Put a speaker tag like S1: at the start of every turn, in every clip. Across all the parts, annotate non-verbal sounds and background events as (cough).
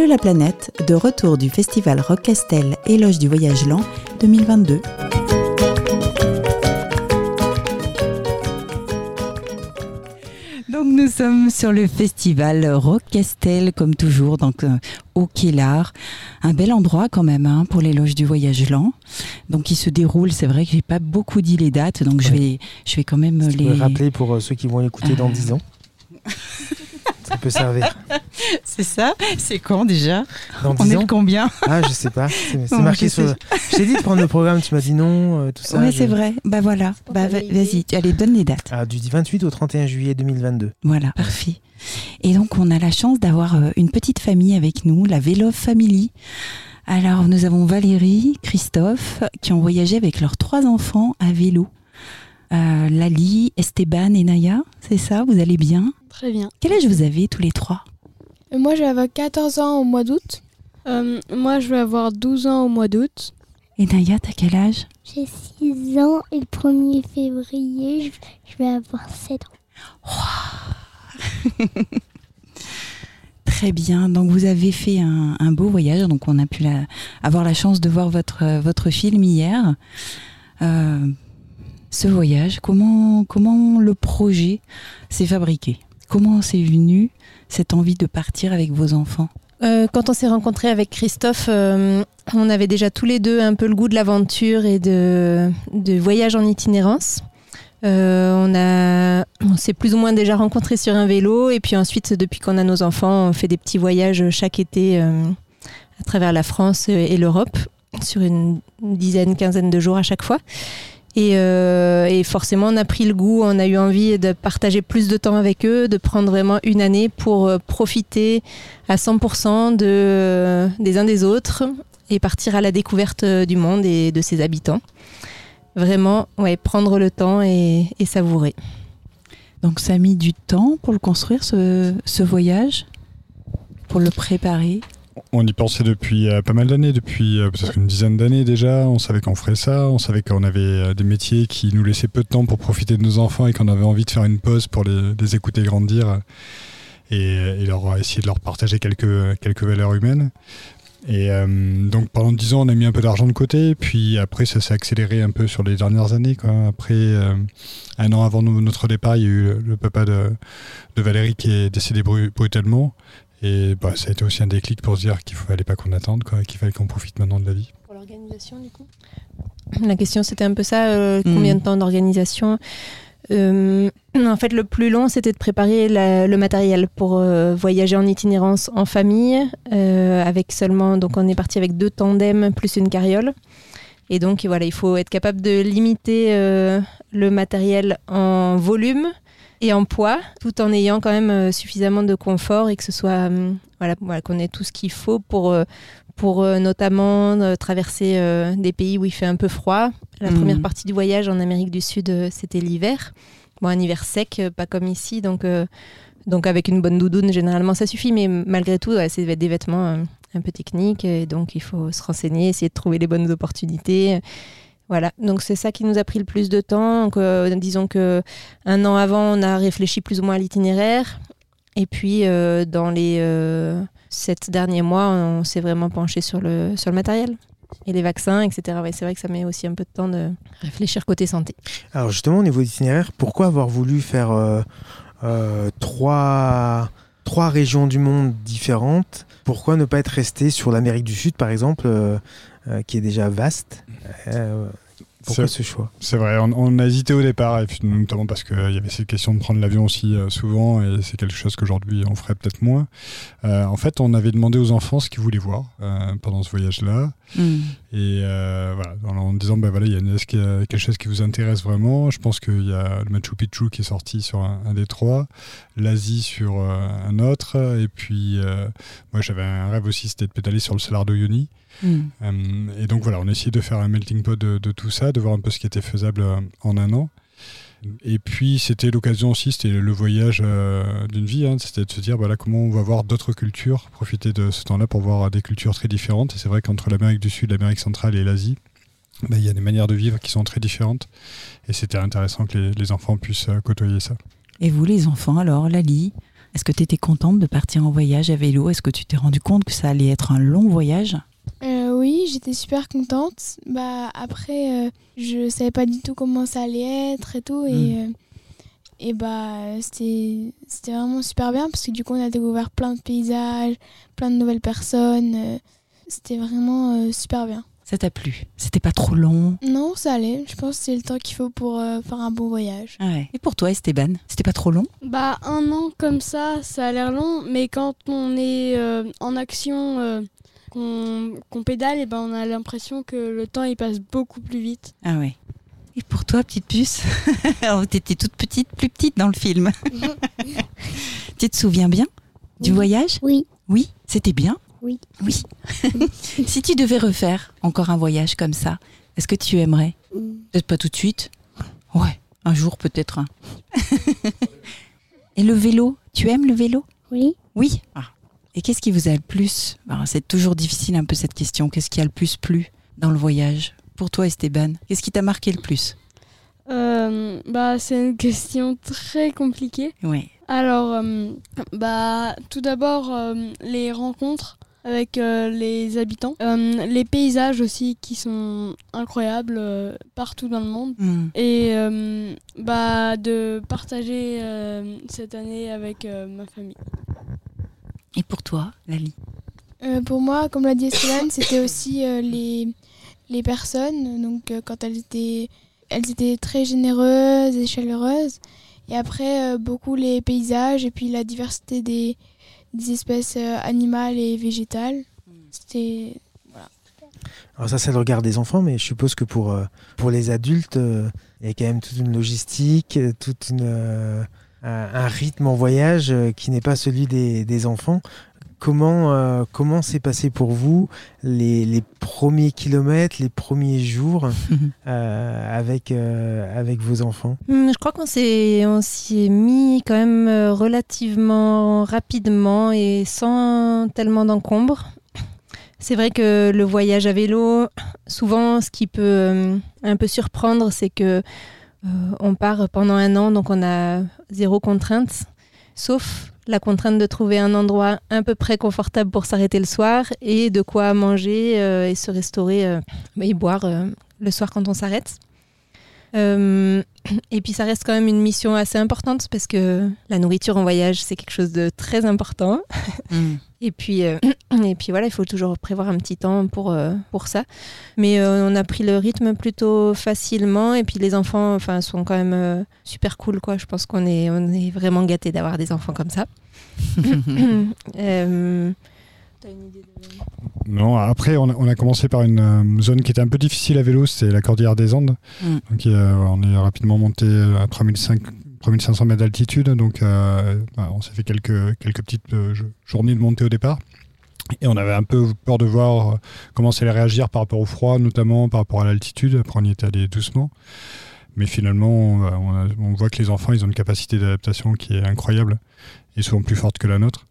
S1: Salut la planète, de retour du festival Rock Castel Éloge du voyage lent 2022. Donc nous sommes sur le festival Rock Castel comme toujours, donc euh, au Kélar. Un bel endroit quand même hein, pour l'éloge du voyage lent. Donc il se déroule, c'est vrai que j'ai pas beaucoup dit les dates, donc je, vais, je vais quand même
S2: les... rappeler pour euh, ceux qui vont l'écouter dans 10 ans. (laughs) Ça peut servir. (laughs)
S1: C'est ça C'est quand déjà
S2: Dans
S1: On
S2: est ans
S1: combien
S2: Ah, je sais pas. C'est marqué sur. Je t'ai (laughs) dit de prendre le programme, tu m'as dit non, euh, tout ça.
S1: Oui, c'est vrai. Bah voilà. Bah, vas-y, allez, donne les dates.
S2: Ah, du 28 au 31 juillet 2022.
S1: Voilà, parfait. Et donc, on a la chance d'avoir euh, une petite famille avec nous, la Vélo Family. Alors, nous avons Valérie, Christophe, qui ont voyagé avec leurs trois enfants à vélo. Euh, Lali, Esteban et Naya, c'est ça? Vous allez bien?
S3: Très bien.
S1: Quel âge vous avez tous les trois?
S3: Euh, Moi, je vais avoir 14 ans au mois d'août. Euh, moi, je vais avoir 12 ans au mois d'août.
S1: Et Naya, t'as quel âge?
S4: J'ai 6 ans et le 1er février, je vais avoir 7 ans. (laughs)
S1: Très bien. Donc vous avez fait un, beau voyage. Donc on a pu avoir la chance de voir votre, votre film hier. Euh, ce voyage, comment, comment le projet s'est fabriqué? Comment c'est venu cette envie de partir avec vos enfants?
S5: Euh, quand on s'est rencontré avec Christophe, euh, on avait déjà tous les deux un peu le goût de l'aventure et de, de, voyage en itinérance. Euh, on on s'est plus ou moins déjà rencontrés sur un vélo et puis ensuite, depuis qu'on a nos enfants, on fait des petits voyages chaque été à travers la France et l'Europe sur une dizaine, quinzaine de jours à chaque fois. Euh, et, forcément, on a pris le goût, on a eu envie de partager plus de temps avec eux, de prendre vraiment une année pour euh, profiter à 100% de, euh, des uns des autres et partir à la découverte du monde et de ses habitants. Vraiment, ouais, prendre le temps et, savourer.
S1: Donc ça a mis du temps pour le construire, ce voyage, pour le préparer?
S6: On y pensait depuis euh, pas mal d'années, depuis euh, peut-être une dizaine d'années déjà. On savait qu'on ferait ça, on savait qu'on avait euh, des métiers qui nous laissaient peu de temps pour profiter de nos enfants et qu'on avait envie de faire une pause pour les, écouter grandir et, leur essayer de leur partager quelques, valeurs humaines. Et donc pendant dix ans, on a mis un peu d'argent de côté, puis après ça s'est accéléré un peu sur les dernières années. Après, un an avant notre départ, il y a eu le, papa de, Valérie qui est décédé brutalement. Et bah, ça a été aussi un déclic pour se dire qu'il ne fallait pas qu'on attende, qu'il fallait qu'on profite maintenant de la vie.
S5: Pour l'organisation, du coup? La question, c'était un peu ça euh, combien de temps d'organisation euh, En fait, le plus long, c'était de préparer le matériel pour euh, voyager en itinérance en famille, avec seulement. Donc, on est parti avec deux tandems plus une carriole. Et donc, voilà, il faut être capable de limiter le matériel en volume et en poids, tout en ayant quand même euh, suffisamment de confort et que ce soit euh, voilà, qu'on ait tout ce qu'il faut pour euh, pour notamment traverser des pays où il fait un peu froid. La mhm. première partie du voyage en Amérique du Sud, c'était l'hiver. Bon, un hiver sec, pas comme ici, donc donc avec une bonne doudoune, généralement ça suffit, mais malgré tout, c'est des vêtements un peu techniques, et donc il faut se renseigner, essayer de trouver les bonnes opportunités. Voilà, donc c'est ça qui nous a pris le plus de temps. Euh, disons que un an avant, on a réfléchi plus ou moins à l'itinéraire, et puis euh, dans les euh, sept derniers mois, on s'est vraiment penché sur le sur le matériel et les vaccins, etc. c'est vrai que ça met aussi un peu de temps de réfléchir côté santé.
S2: Alors justement, au niveau d'itinéraire, pourquoi avoir voulu faire trois régions du monde différentes? Pourquoi ne pas être resté sur l'Amérique du Sud, par exemple qui est déjà vaste? Euh, pourquoi ce choix
S6: C'est vrai, on, a hésité au départ, et notamment parce qu'il y avait cette question de prendre l'avion aussi euh, souvent, et c'est quelque chose qu'aujourd'hui on ferait peut-être moins. en fait, on avait demandé aux enfants ce qu'ils voulaient voir pendant ce voyage-là, hmm. et voilà, en, disant, ben voilà, il y a, est-ce qu'il y a quelque chose qui vous intéresse vraiment? Je pense qu'il y a le Machu Picchu qui est sorti sur un, des trois, l'Asie sur un autre, et puis moi j'avais un rêve aussi, c'était de pédaler sur le Salar Uyuni. Mm. Euh, et donc voilà, on a essayé de faire un melting pot de, tout ça, de voir un peu ce qui était faisable euh, en un an. Et puis c'était l'occasion aussi, c'était le voyage euh, d'une vie, hein, c'était de se dire voilà comment on va voir d'autres cultures, profiter de ce temps-là pour voir des cultures très différentes. Et c'est vrai qu'entre l'Amérique du Sud, l'Amérique centrale et l'Asie, bah, il y a des manières de vivre qui sont très différentes. Et c'était intéressant que les, les, enfants puissent côtoyer ça.
S1: Et vous les enfants alors, Lali Est-ce que tu étais contente de partir en voyage à vélo? Est-ce que tu t'es rendu compte que ça allait être un long voyage?
S3: Euh, Oui, j'étais super contente. Bah, après, euh, je savais pas du tout comment ça allait être et tout. Et, hmm. euh, et bah, c'était vraiment super bien parce que du coup, on a découvert plein de paysages, plein de nouvelles personnes. c'était vraiment super bien.
S1: Ça t'a plu? C'était pas trop long?
S3: Non, ça allait. Je pense que c'est le temps qu'il faut pour euh, faire un bon voyage.
S1: Ah Et pour toi, Esteban, c'était pas trop long?
S7: Bah, un an comme ça, ça a l'air long, mais quand on est euh, en action, euh, qu'on pédale, et ben on a l'impression que le temps il passe beaucoup plus vite.
S1: Ah ouais. Et pour toi, petite puce (laughs) T'étais toute petite, plus petite dans le film. (laughs) tu te souviens bien du voyage?
S4: Oui.
S1: Oui, c'était bien?
S4: Oui.
S1: Oui. (laughs) si tu devais refaire encore un voyage comme ça, est-ce que tu aimerais? Mm. Peut-être pas tout de suite. Ouais, un jour peut-être un. Et le vélo, tu aimes le vélo?
S4: Oui.
S1: Oui. Ah. Et qu'est-ce qui vous a le plus C'est toujours difficile un peu cette question. Qu'est-ce qui a le plus plu dans le voyage Pour toi, Esteban, qu'est-ce qui t'a marqué le plus?
S7: Euh, bah, C'est une question très compliquée.
S1: Oui.
S7: Alors, euh, bah, tout d'abord, euh, les rencontres avec les habitants. Les paysages aussi qui sont incroyables partout dans le monde.
S1: Hmm.
S7: Et bah, de partager cette année avec ma famille.
S1: Et pour toi, Lali
S3: Pour moi, comme l'a dit Esteban, (coughs) c'était aussi les, les personnes. Donc quand elles étaient, elles étaient très généreuses et chaleureuses. Et après, beaucoup les paysages et puis la diversité des, des espèces euh, animales et végétales. C'était. Voilà.
S2: Alors, ça, c'est le regard des enfants, mais je suppose que pour, euh, pour les adultes, euh, il y a quand même toute une logistique, toute une, un rythme en voyage qui n'est pas celui des, des enfants. Comment euh, comment s'est passé pour vous les, les, premiers kilomètres, les premiers jours (laughs) euh, avec euh, avec vos enfants?
S5: Hmm, Je crois qu'on s'est on s'y est mis quand même relativement rapidement et sans tellement d'encombre. C'est vrai que le voyage à vélo, souvent, ce qui peut un peu surprendre, c'est que on part pendant un an, donc on a zéro contrainte, sauf la contrainte de trouver un endroit un peu près confortable pour s'arrêter le soir et de quoi manger euh, et se restaurer euh, et boire euh, le soir quand on s'arrête. (clears throat) et puis ça reste quand même une mission assez importante parce que la nourriture en voyage c'est quelque chose de très important. Mm. (laughs) et puis (clears throat) et puis voilà, il faut toujours prévoir un petit temps pour pour ça. Mais on a pris le rythme plutôt facilement et puis les enfants enfin sont quand même super cool quoi. Je pense qu'on est on est vraiment gâtés d'avoir des enfants comme ça. (laughs) (clears throat)
S6: Euh, non, après, on a, commencé par une euh, zone qui était un peu difficile à vélo, c'est la Cordillère des Andes. Mm. Donc, on est rapidement monté à 3500 mètres d'altitude, donc euh, bah, on s'est fait quelques, quelques petites journées de montée au départ. Et on avait un peu peur de voir comment ça allait réagir par rapport au froid, notamment par rapport à l'altitude. Après, on y est allé doucement. Mais finalement, on, on, voit que les enfants, ils ont une capacité d'adaptation qui est incroyable et souvent plus forte que la nôtre.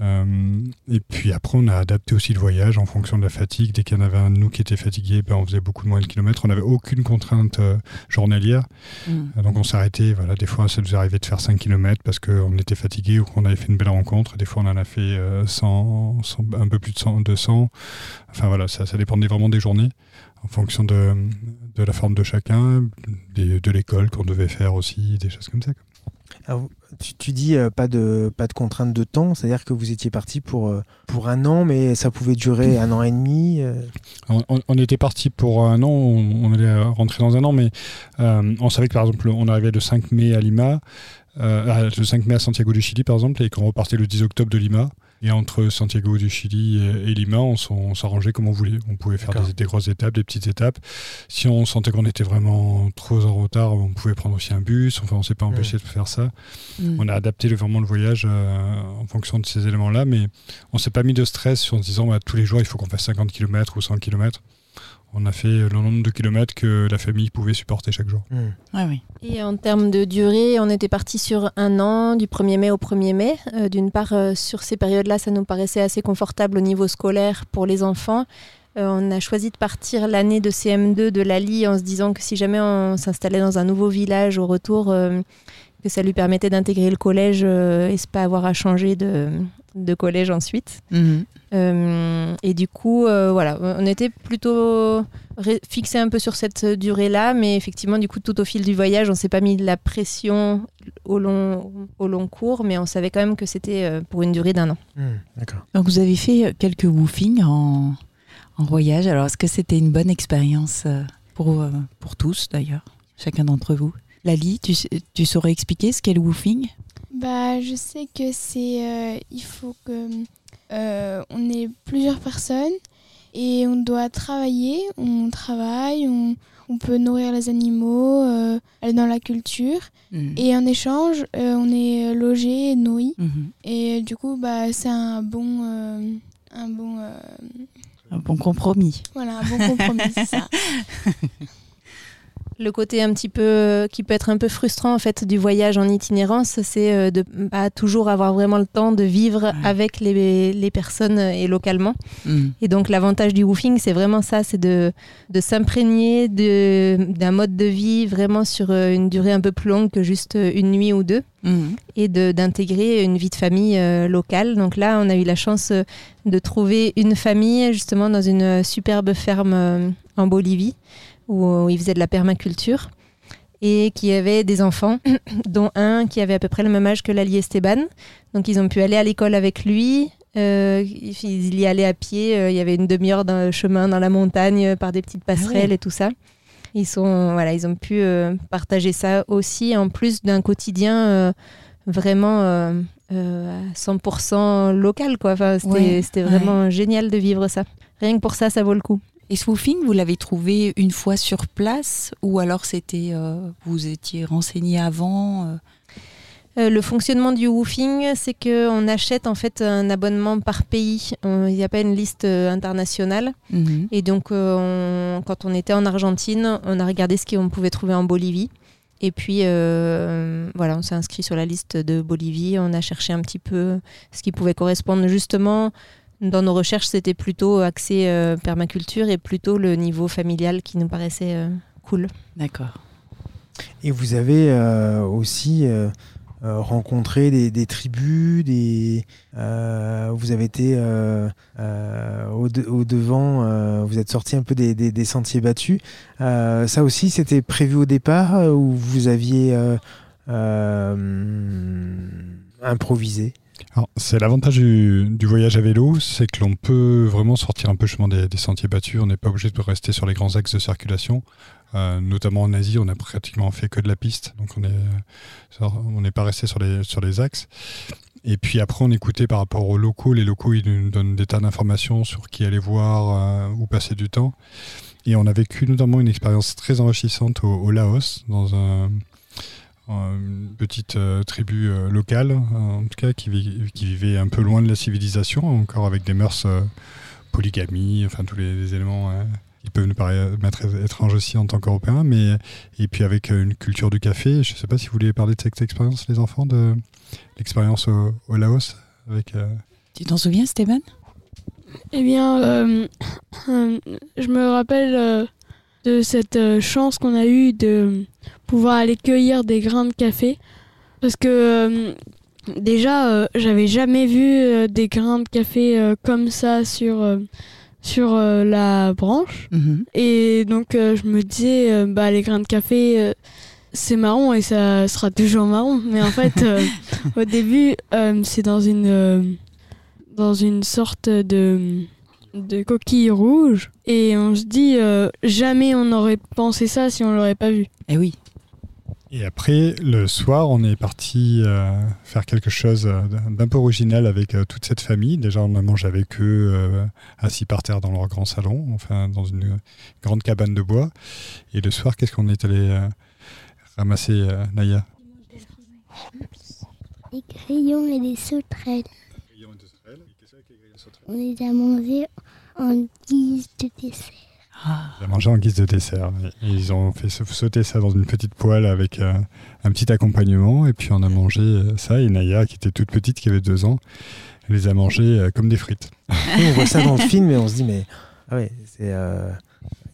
S6: Euh, et puis après, on a adapté aussi le voyage en fonction de la fatigue. Dès qu'il y en avait un de nous qui était fatigué, ben, on faisait beaucoup moins de kilomètres. On n'avait aucune contrainte euh, journalière. Mm. Euh, donc on s'arrêtait. Voilà, des fois, ça nous arrivait de faire 5 km parce qu'on était fatigué ou qu'on avait fait une belle rencontre. Des fois, on en a fait 100, un peu plus de 100, 200. Enfin voilà, ça, ça dépendait vraiment des journées en fonction de, de la forme de chacun, de l'école qu'on devait faire aussi, des choses comme ça.
S2: Tu, dis euh, pas de contrainte de temps, c'est-à-dire que vous étiez parti pour euh, un an, mais ça pouvait durer un an et demi. Euh.
S6: On, était parti pour un an, on, allait rentrer dans un an, mais on savait que par exemple on arrivait le 5 mai à Lima, le 5 mai à Santiago du Chili par exemple, et qu'on repartait le 10 octobre de Lima. Et entre Santiago du Chili et, Lima, on, s'arrangeait comme on voulait. On pouvait faire des, grosses étapes, des petites étapes. Si on sentait qu'on était vraiment trop en retard, on pouvait prendre aussi un bus. Enfin, on ne s'est pas empêché de faire ça. Mm. On a adapté vraiment le voyage euh, en fonction de ces éléments-là, mais on ne s'est pas mis de stress en se disant bah, tous les jours il faut qu'on fasse 50 km ou 100 km on a fait le nombre de kilomètres que la famille pouvait supporter chaque jour.
S1: Hmm. oui.
S5: Et en termes de durée, on était parti sur un an, du 1er mai au 1er mai. Euh, d'une part, euh, sur ces périodes-là, ça nous paraissait assez confortable au niveau scolaire pour les enfants. Euh, on a choisi de partir l'année de CM2 de Lali en se disant que si jamais on s'installait dans un nouveau village au retour, que ça lui permettait d'intégrer le collège euh, et pas avoir à changer de, de collège ensuite.
S1: Mhm.
S5: Euh, et du coup, euh, voilà, on était plutôt fixé un peu sur cette durée-là, mais effectivement, du coup, tout au fil du voyage, on s'est pas mis de la pression au long, au long cours, mais on savait quand même que c'était euh, pour une durée d'un an.
S2: Hmm, D'accord.
S1: Donc vous avez fait quelques woofings en, en voyage. Alors est-ce que c'était une bonne expérience pour, pour tous d'ailleurs, chacun d'entre vous? Lali, tu, tu saurais expliquer ce qu'est le woofing?
S3: Bah, je sais que c'est. euh, il faut que. Euh, on est plusieurs personnes et on doit travailler. On travaille, on, on peut nourrir les animaux, euh, aller dans la culture.
S1: Mhm.
S3: Et en échange, euh, on est logé, et nourri.
S1: Mhm.
S3: Et du coup, bah, c'est un bon. un bon.
S1: Un bon compromis.
S3: voilà, un bon compromis, c'est ça. (laughs)
S5: Le côté un petit peu qui peut être un peu frustrant en fait du voyage en itinérance, c'est euh, de pas toujours avoir vraiment le temps de vivre
S1: Ouais.
S5: avec les, les personnes euh, et localement.
S1: Mhm.
S5: Et donc l'avantage du woofing, c'est vraiment ça, c'est de, de s'imprégner d'un mode de vie vraiment sur euh, une durée un peu plus longue que juste euh, une nuit ou deux
S1: Mhm.
S5: et de- d'intégrer une vie de famille euh, locale. Donc là, on a eu la chance euh, de trouver une famille justement dans une euh, superbe ferme euh, en Bolivie où, ils faisaient de la permaculture et qui avait des enfants, (coughs) dont un qui avait à peu près le même âge que Lali Esteban. Donc ils ont pu aller à l'école avec lui. Euh, il y allait à pied, euh, il y avait une demi-heure d'un chemin dans la montagne euh, par des petites passerelles
S1: ouais.
S5: et tout ça. Ils, sont, voilà, ils ont pu euh, partager ça aussi, en plus d'un quotidien vraiment à 100% local. Quoi. Enfin, c'était
S1: Ouais,
S5: c'était vraiment génial de vivre ça. Rien que pour ça, ça vaut le coup.
S1: Et ce woofing, vous l'avez trouvé une fois sur place ou alors c'était euh, vous étiez renseigné avant euh?
S5: Euh, le fonctionnement du woofing, c'est qu'on achète en fait un abonnement par pays. Il n'y a pas une liste internationale.
S1: Mhm.
S5: Et donc, on- quand on était en Argentine, on a regardé ce qu'on pouvait trouver en Bolivie. Et puis, euh, voilà, on s'est inscrit sur la liste de Bolivie. On a cherché un petit peu ce qui pouvait correspondre. Justement, dans nos recherches, c'était plutôt axé euh, permaculture et plutôt le niveau familial qui nous paraissait euh, cool.
S1: D'accord.
S2: Et vous avez euh, aussi rencontré des, des tribus, des, euh, vous avez été euh, euh, au, de- au devant, euh, vous êtes sorti un peu des, des- des sentiers battus. Euh, ça aussi, c'était prévu au départ ou vous aviez euh, euh, improvisé?
S6: C'est l'avantage du, voyage à vélo, c'est que l'on peut vraiment sortir un peu chemin des, sentiers battus. On n'est pas obligé de rester sur les grands axes de circulation. Euh, notamment en Asie, on a pratiquement fait que de la piste, donc on est, n'est pas resté sur les, sur les axes. Et puis après, on écoutait par rapport aux locaux. Les locaux, ils nous donnent des tas d'informations sur qui aller voir, euh, où passer du temps. Et on a vécu notamment une expérience très enrichissante au, au Laos, dans un, une petite euh, tribu euh, locale, euh, en tout cas, qui, vi- qui vivait un peu loin de la civilisation, encore avec des mœurs euh, polygamie, enfin tous les, les éléments euh, qui peuvent nous paraître étranges aussi en tant qu'Européens, mais et puis avec euh, une culture du café. Je ne sais pas si vous voulez parler de cette expérience, les enfants, de l'expérience au, au Laos avec. euh,
S1: Tu t'en souviens, Stéphane?
S7: Eh bien, euh, (coughs) je me rappelle euh, de cette euh, chance qu'on a eue de pouvoir aller cueillir des grains de café. Parce que euh, déjà, euh, j'avais jamais vu des grains de café comme ça sur, sur euh, la branche.
S1: Mhm.
S7: Et donc, euh, je me disais, euh, bah, les grains de café, c'est marron et ça sera toujours marron. Mais en fait, (laughs) au début, c'est dans une, dans une sorte de, de coquille rouge. Et on se dit, euh, jamais on n'aurait pensé ça si on l'aurait pas vu.
S1: Eh oui.
S6: Et après, le soir, on est parti euh, faire quelque chose euh, d'un peu original avec euh, toute cette famille. Déjà, on a mangé avec eux, euh, assis par terre dans leur grand salon, enfin dans une grande cabane de bois. Et le soir, qu'est-ce qu'on est allé euh, ramasser, euh, Naya?
S4: Des crayons et des sauterelles? On les a mangés en guise de dessert.
S1: Ah,
S6: On a mangé en guise de dessert. Et ils ont fait sa- sauter ça dans une petite poêle avec euh, un petit accompagnement. Et puis on a mangé euh, ça. Et Naya, qui était toute petite, qui avait deux ans, elle les a mangés euh, comme des frites.
S2: On voit ça dans le film et on se dit, mais ah ouais, c'est. euh,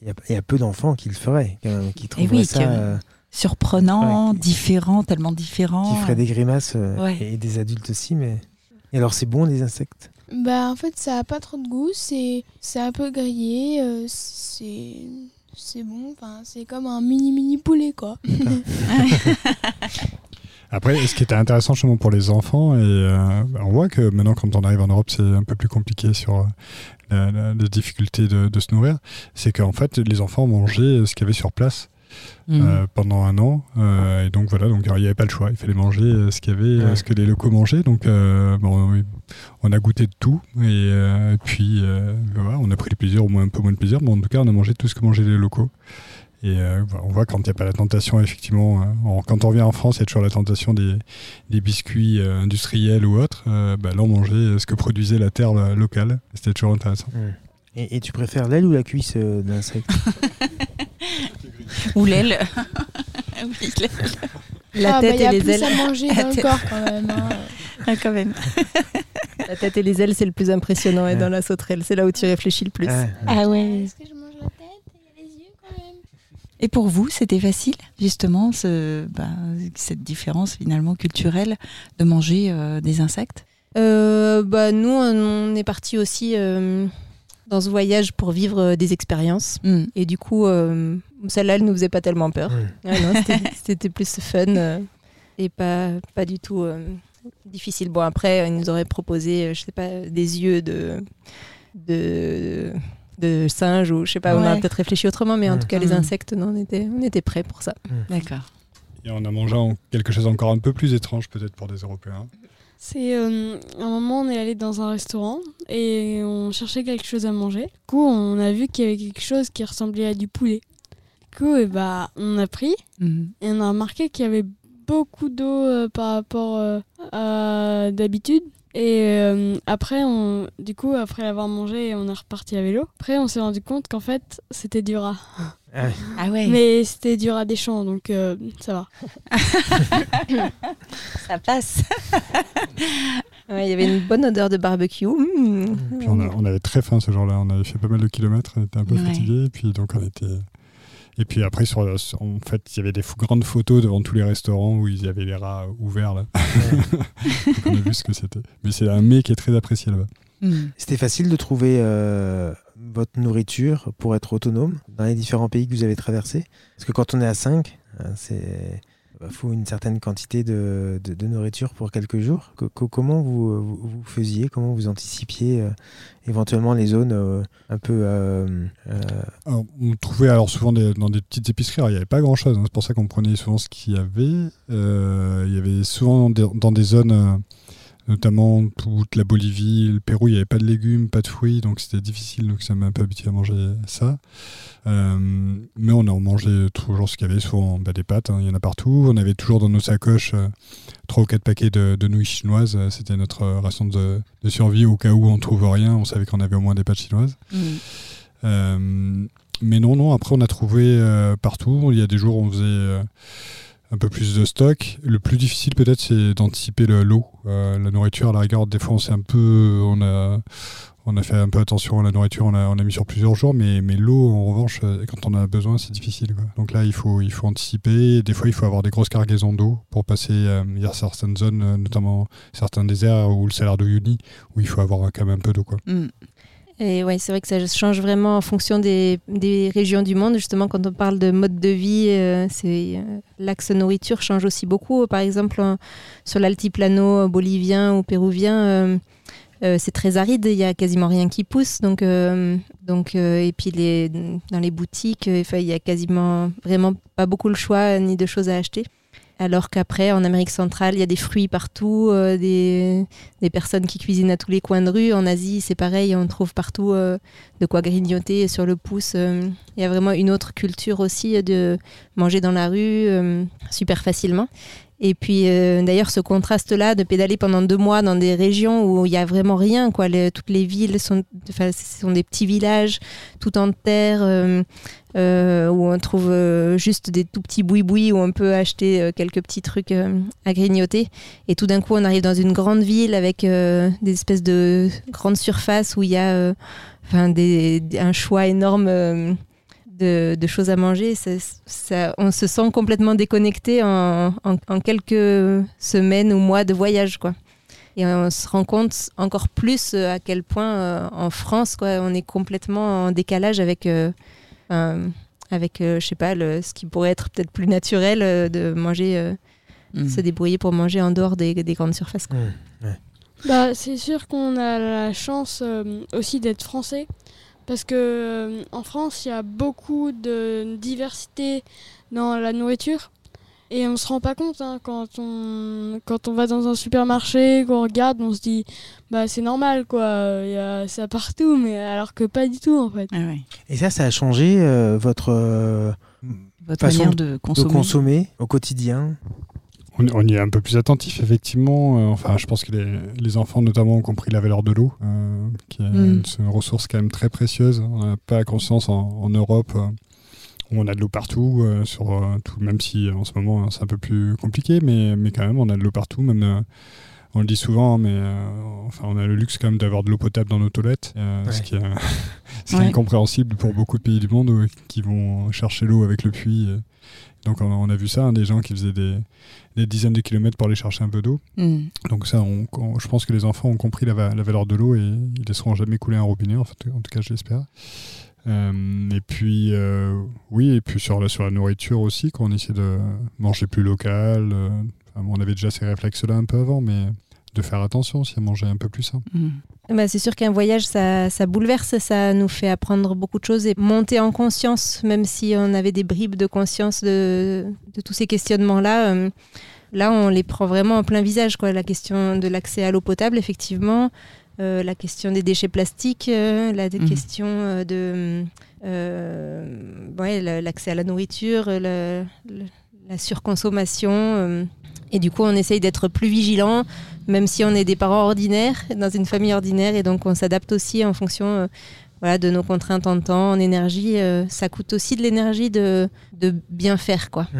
S2: Il y, a- il y a peu d'enfants qui le feraient, qui trouveraient
S1: oui,
S2: ça
S1: que-
S2: euh,
S1: surprenant, différent, tellement différent.
S2: Qui ferait des grimaces euh,
S1: Ouais.
S2: et des adultes aussi, mais. Et alors, c'est bon les insectes?
S3: Bah en fait ça a pas trop de goût, c'est c'est un peu grillé, euh, c'est c'est bon, enfin c'est comme un mini mini poulet quoi. (laughs)
S6: Après, ce qui était intéressant justement pour les enfants, et euh, on voit que maintenant, quand on arrive en Europe, c'est un peu plus compliqué sur euh, la, la- la difficulté de, de se nourrir, c'est qu'en fait, les enfants mangeaient ce qu'il y avait sur place
S1: Mm.
S6: euh, pendant un an. euh, et donc voilà, donc il n'y avait pas le choix, il fallait manger euh, ce qu'il y avait,
S2: Ouais.
S6: ce que les locaux mangeaient. Donc euh, bon, on a goûté de tout, et, euh, et puis euh, voilà, on a pris du plaisir, au moins un peu moins de plaisir, mais en tout cas, on a mangé tout ce que mangeaient les locaux. Et euh, voilà, on voit quand il n'y a pas la tentation, effectivement, en- quand on revient en France, il y a toujours la tentation des, des biscuits euh, industriels ou autres. Euh, bah, là, on mangeait ce que produisait la terre locale. C'était toujours intéressant.
S2: et, et tu préfères l'aile ou la cuisse euh, d'insectes (laughs)
S1: Ou l'aile. (laughs) oui, l'aile.
S5: La
S3: ah,
S5: tête
S3: bah, y a
S5: et les
S3: plus
S5: ailes.
S3: à manger
S1: La
S3: dans le
S1: tête.
S3: corps quand même. hein. (laughs)
S1: Ah, quand même. (laughs)
S5: La tête et les ailes, c'est le plus impressionnant. Et
S2: Ouais.
S5: dans la sauterelle, c'est là où tu réfléchis le plus.
S2: Ah,
S1: Ah ouais.
S3: Est-ce que je mange la tête et les yeux quand même?
S1: Et pour vous, c'était facile, justement, ce, bah, cette différence finalement culturelle de manger euh, des insectes?
S5: Euh, bah, nous, on est parti aussi euh, dans ce voyage pour vivre euh, des expériences.
S1: Mm.
S5: Et du coup, euh, celle-là, elle nous faisait pas tellement peur.
S2: Mm.
S5: Ah (laughs) c'était- plus fun euh, et pas, pas du tout euh, difficile. Bon, après, ils nous auraient proposé, euh, je sais pas, des yeux de, de, de singe ou je sais pas, on a peut-être réfléchi autrement, mais en
S2: Mm.
S5: tout cas, les
S1: Mm.
S5: insectes, non, on était, on était prêts pour ça.
S1: D'accord.
S6: Et on a mangé en- quelque chose encore un peu plus étrange, peut-être pour des Européens?
S7: C'est euh, un moment, on est allé dans un restaurant et on cherchait quelque chose à manger. Du coup, on a vu qu'il y avait quelque chose qui ressemblait à du poulet. Du coup, eh bah, on a pris
S1: Mhm.
S7: et on a remarqué qu'il y avait beaucoup d'eau euh, par rapport euh, à d'habitude. Et euh, après, on, du coup, après l'avoir mangé, on est reparti à vélo. Après, on s'est rendu compte qu'en fait, c'était du rat.
S2: Ah, (laughs)
S1: Ah ouais.
S7: Mais c'était du rat des champs, donc euh, ça va. (laughs)
S1: ça passe. (laughs)
S5: Ouais, il y avait une bonne odeur de barbecue. Mm.
S6: Puis on, a- on avait très faim ce jour-là. On avait fait pas mal de kilomètres. On était un peu
S1: Ouais.
S6: fatigués. Et puis donc on était. Et puis après, sur, sur- en fait, il y avait des grandes photos devant tous les restaurants où il y avait les rats ouverts là. (laughs) donc on a vu ce que c'était. Mais c'est un mets qui est très apprécié là-bas.
S1: Mm.
S2: C'était facile de trouver euh, votre nourriture pour être autonome dans les différents pays que vous avez traversés? Parce que quand on est à 5, c'est il faut une certaine quantité de, nourriture pour quelques jours. Co- co- comment vous, faisiez Comment vous anticipiez euh, éventuellement les zones euh, un peu... euh,
S6: on trouvait alors souvent dans des petites épiceries. Il n'y avait pas grand-chose. hein. C'est pour ça qu'on prenait souvent ce qu'il y avait. Il y avait souvent des- dans des zones, notamment toute la Bolivie, le Pérou, il n'y avait pas de légumes, pas de fruits, donc c'était difficile. Donc ça m'a un peu habitué à manger ça. Euh, mais on en mangeait toujours ce qu'il y avait, souvent bah, des pâtes. hein, il y en a partout. On avait toujours dans nos sacoches euh, trois ou quatre paquets de, de nouilles chinoises. C'était notre ration de, de survie au cas où on trouve rien. On savait qu'on avait au moins des pâtes chinoises.
S1: Mm.
S6: Euh, mais non, non, après on a trouvé partout. Il y a des jours où on faisait un peu plus de stock. Le plus difficile peut-être c'est d'anticiper le- l'eau. Euh, la nourriture, à la rigueur, des fois on un peu... On a, on a fait un peu attention à la nourriture, on a, on a mis sur plusieurs jours, mais, mais l'eau en revanche, euh, quand on a besoin, c'est difficile. Donc là, il faut, il faut anticiper. Des fois, il faut avoir des grosses cargaisons d'eau pour passer. euh, il y a certaines zones, euh, notamment certains déserts ou le salaire de Uyuni, où il faut avoir quand même un peu d'eau. quoi.
S1: Mm.
S5: Et ouais, c'est vrai que ça change vraiment en fonction des, régions du monde. Justement, quand on parle de mode de vie, euh, euh, l'axe nourriture change aussi beaucoup. Par exemple, sur l'altiplano bolivien ou péruvien, euh, euh, c'est très aride. Il y a quasiment rien qui pousse. Donc, donc et puis dans les boutiques, il y a quasiment vraiment pas beaucoup le choix ni de choses à acheter. Alors qu'après, en Amérique centrale, il y a des fruits partout, euh, des, personnes qui cuisinent à tous les coins de rue. En Asie, c'est pareil, on trouve partout euh, de quoi grignoter sur le pouce. euh. Il y a vraiment une autre culture aussi de manger dans la rue super facilement. Et puis d'ailleurs, ce contraste-là de pédaler pendant deux mois dans des régions où il n'y a vraiment rien, quoi. Toutes les villes sont, sont des petits villages tout en terre. Euh, où on trouve euh, juste des tout petits boui-boui où on peut acheter euh, quelques petits trucs à grignoter. Et tout d'un coup, on arrive dans une grande ville avec des espèces de grandes surfaces où il y a enfin, un choix énorme de, choses à manger. On se sent complètement déconnecté en, quelques semaines ou mois de voyage, quoi. Et on se rend compte encore plus à quel point en France, quoi, on est complètement en décalage avec, avec, euh, je sais pas, le, ce qui pourrait être peut-être plus naturel euh, de manger, euh,
S1: Mm.
S5: se débrouiller pour manger en dehors des, des grandes surfaces. quoi.
S2: Mmh.
S7: Bah, c'est sûr qu'on a la chance euh, aussi d'être français. Parce que euh, en France, il y a beaucoup de diversité dans la nourriture. Et on se rend pas compte hein, quand, on, quand on va dans un supermarché, qu'on regarde, on se dit bah c'est normal quoi, il y a ça partout, mais alors que pas du tout en fait.
S1: Ah ouais.
S2: Et ça, ça a changé euh, votre euh,
S1: Votre
S2: Façon
S1: manière de
S2: de
S1: consommer.
S2: au quotidien?
S6: On, on y est un peu plus attentif, effectivement. Euh, enfin, je pense que les, les enfants, notamment, ont compris la valeur de l'eau, euh, qui est
S1: Mm.
S6: une, une ressource quand même très précieuse. On n'a pas conscience en, en Europe euh, où on a de l'eau partout, euh, sur euh, tout, même si euh, en ce moment c'est un peu plus compliqué, mais, mais quand même, on a de l'eau partout. Même, euh, on le dit souvent, mais euh, enfin, on a le luxe quand même d'avoir de l'eau potable dans nos toilettes, euh,
S2: Ouais.
S6: ce qui est, (laughs) ce qui est
S1: Ouais.
S6: incompréhensible pour beaucoup de pays du monde où- qui vont chercher l'eau avec le puits. Donc on, on a vu ça, hein, des gens qui faisaient des, des dizaines de kilomètres pour aller chercher un peu d'eau.
S1: Mm.
S6: Donc ça, on- on- je pense que les enfants ont compris la, va- la valeur de l'eau et ils laisseront jamais couler un robinet, en, fait, en tout cas je l'espère. Euh, et puis euh, oui, et puis sur la, sur la nourriture aussi, quand on essaie de manger plus local, euh, on avait déjà ces réflexes-là un peu avant, mais de faire attention aussi à manger un peu plus sain.
S1: Mm.
S5: Bah, c'est sûr qu'un voyage, ça, ça bouleverse, ça nous fait apprendre beaucoup de choses et monter en conscience, même si on avait des bribes de conscience de, de tous ces questionnements-là. là, on les prend vraiment en plein visage. Quoi. La question de l'accès à l'eau potable, effectivement, euh, la question des déchets plastiques, euh, la
S1: Mhm.
S5: question euh, de ouais, l'accès à la nourriture, le- le- la surconsommation. et du coup, on essaye d'être plus vigilant, même si on est des parents ordinaires, dans une famille ordinaire, et donc on s'adapte aussi en fonction voilà, de nos contraintes en temps, en énergie. ça coûte aussi de l'énergie de, de bien faire, quoi.
S2: Mm.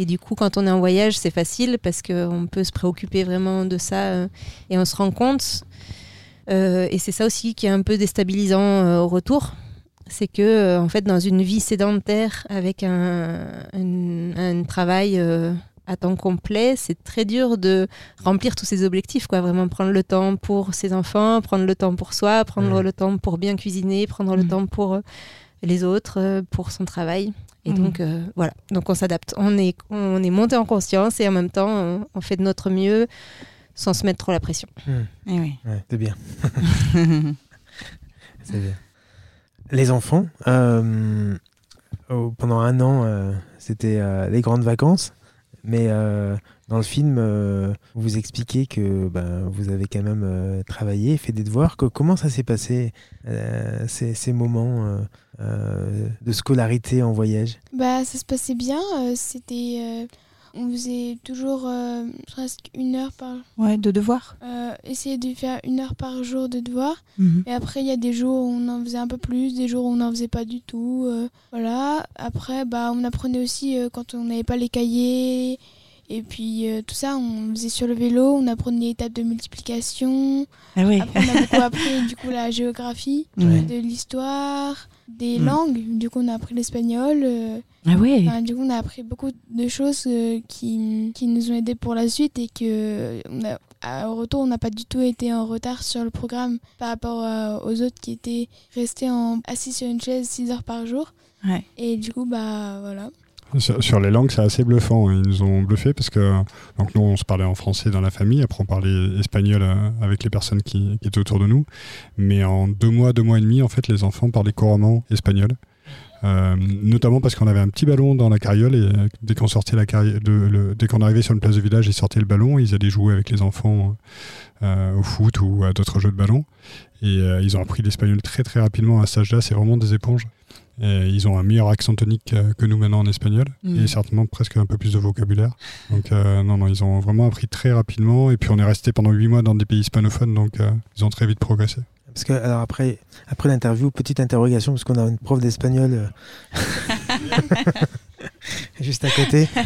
S5: Et du coup, quand on est en voyage, c'est facile parce qu'on peut se préoccuper vraiment de ça et on se rend compte. Euh, et c'est ça aussi qui est un peu déstabilisant euh, au retour. C'est que, euh, en fait, dans une vie sédentaire avec un, un- un travail euh, à temps complet, c'est très dur de remplir tous ces objectifs. Quoi. Vraiment prendre le temps pour ses enfants, prendre le temps pour soi, prendre le temps pour bien cuisiner, prendre le
S1: Mhm.
S5: temps pour euh, les autres, pour son travail. Et
S1: Mhm.
S5: donc, voilà. Donc, on s'adapte. On est, on est monté en conscience et en même temps, on, on fait de notre mieux sans se mettre trop la pression.
S1: Eh oui.
S2: Ouais, c'est bien. (laughs) C'est bien. Les enfants, euh, oh, pendant un an, euh, c'était euh, les grandes vacances, mais euh, dans le film, euh, vous expliquez que ben, vous avez quand même euh, travaillé, fait des devoirs. Co- comment ça s'est passé, euh, ces, ces moments euh, euh, de scolarité en voyage?
S3: Bah, ça se passait bien. euh, C'était. On faisait toujours euh, presque une heure par.
S1: Ouais, de devoir.
S3: euh, essayer de faire une heure par jour de devoirs.
S1: Mhm.
S3: Et après, il y a des jours où on en faisait un peu plus, des jours où on n'en faisait pas du tout. euh, voilà. Après, bah, on apprenait aussi quand on n'avait pas les cahiers. Et puis euh, tout ça, on faisait sur le vélo, on apprenait les étapes de multiplication.
S1: Ah oui.
S3: Après, on a beaucoup (laughs) appris du coup la géographie,
S1: Ouais.
S3: de l'histoire, des
S1: Mm.
S3: langues. Du coup, on a appris l'espagnol. euh,
S1: Ah.
S3: Enfin, du coup, on a appris beaucoup de choses euh, qui, qui nous ont aidés pour la suite et que on a, à- au retour, on n'a pas du tout été en retard sur le programme par rapport à- aux autres qui étaient restés en, assis sur une chaise 6 heures par jour.
S1: Ouais.
S3: Et du coup, bah voilà.
S6: Sur, les langues, c'est assez bluffant. Ils nous ont bluffé parce que donc nous, on se parlait en français dans la famille. Après, on parlait espagnol euh, avec les personnes qui, étaient autour de nous. Mais en deux mois, deux mois et demi, en fait, les enfants parlaient couramment espagnol. Euh, notamment parce qu'on avait un petit ballon dans la carriole et euh, dès qu'on sortait la dès qu'on arrivait sur une place de village, ils sortaient le ballon, ils allaient jouer avec les enfants au foot ou à d'autres jeux de ballon. Et ils ont appris l'espagnol très très rapidement à cet âge-là. C'est vraiment des éponges. Et ils ont un meilleur accent tonique euh, que nous maintenant en espagnol
S1: Mm.
S6: et certainement presque un peu plus de vocabulaire. Donc euh, non, non, ils ont vraiment appris très rapidement et puis on est resté pendant huit mois dans des pays hispanophones donc euh, ils ont très vite progressé.
S2: Parce que, alors après, après l'interview, petite interrogation, parce qu'on a une prof d'espagnol euh, (laughs) juste à côté. (laughs)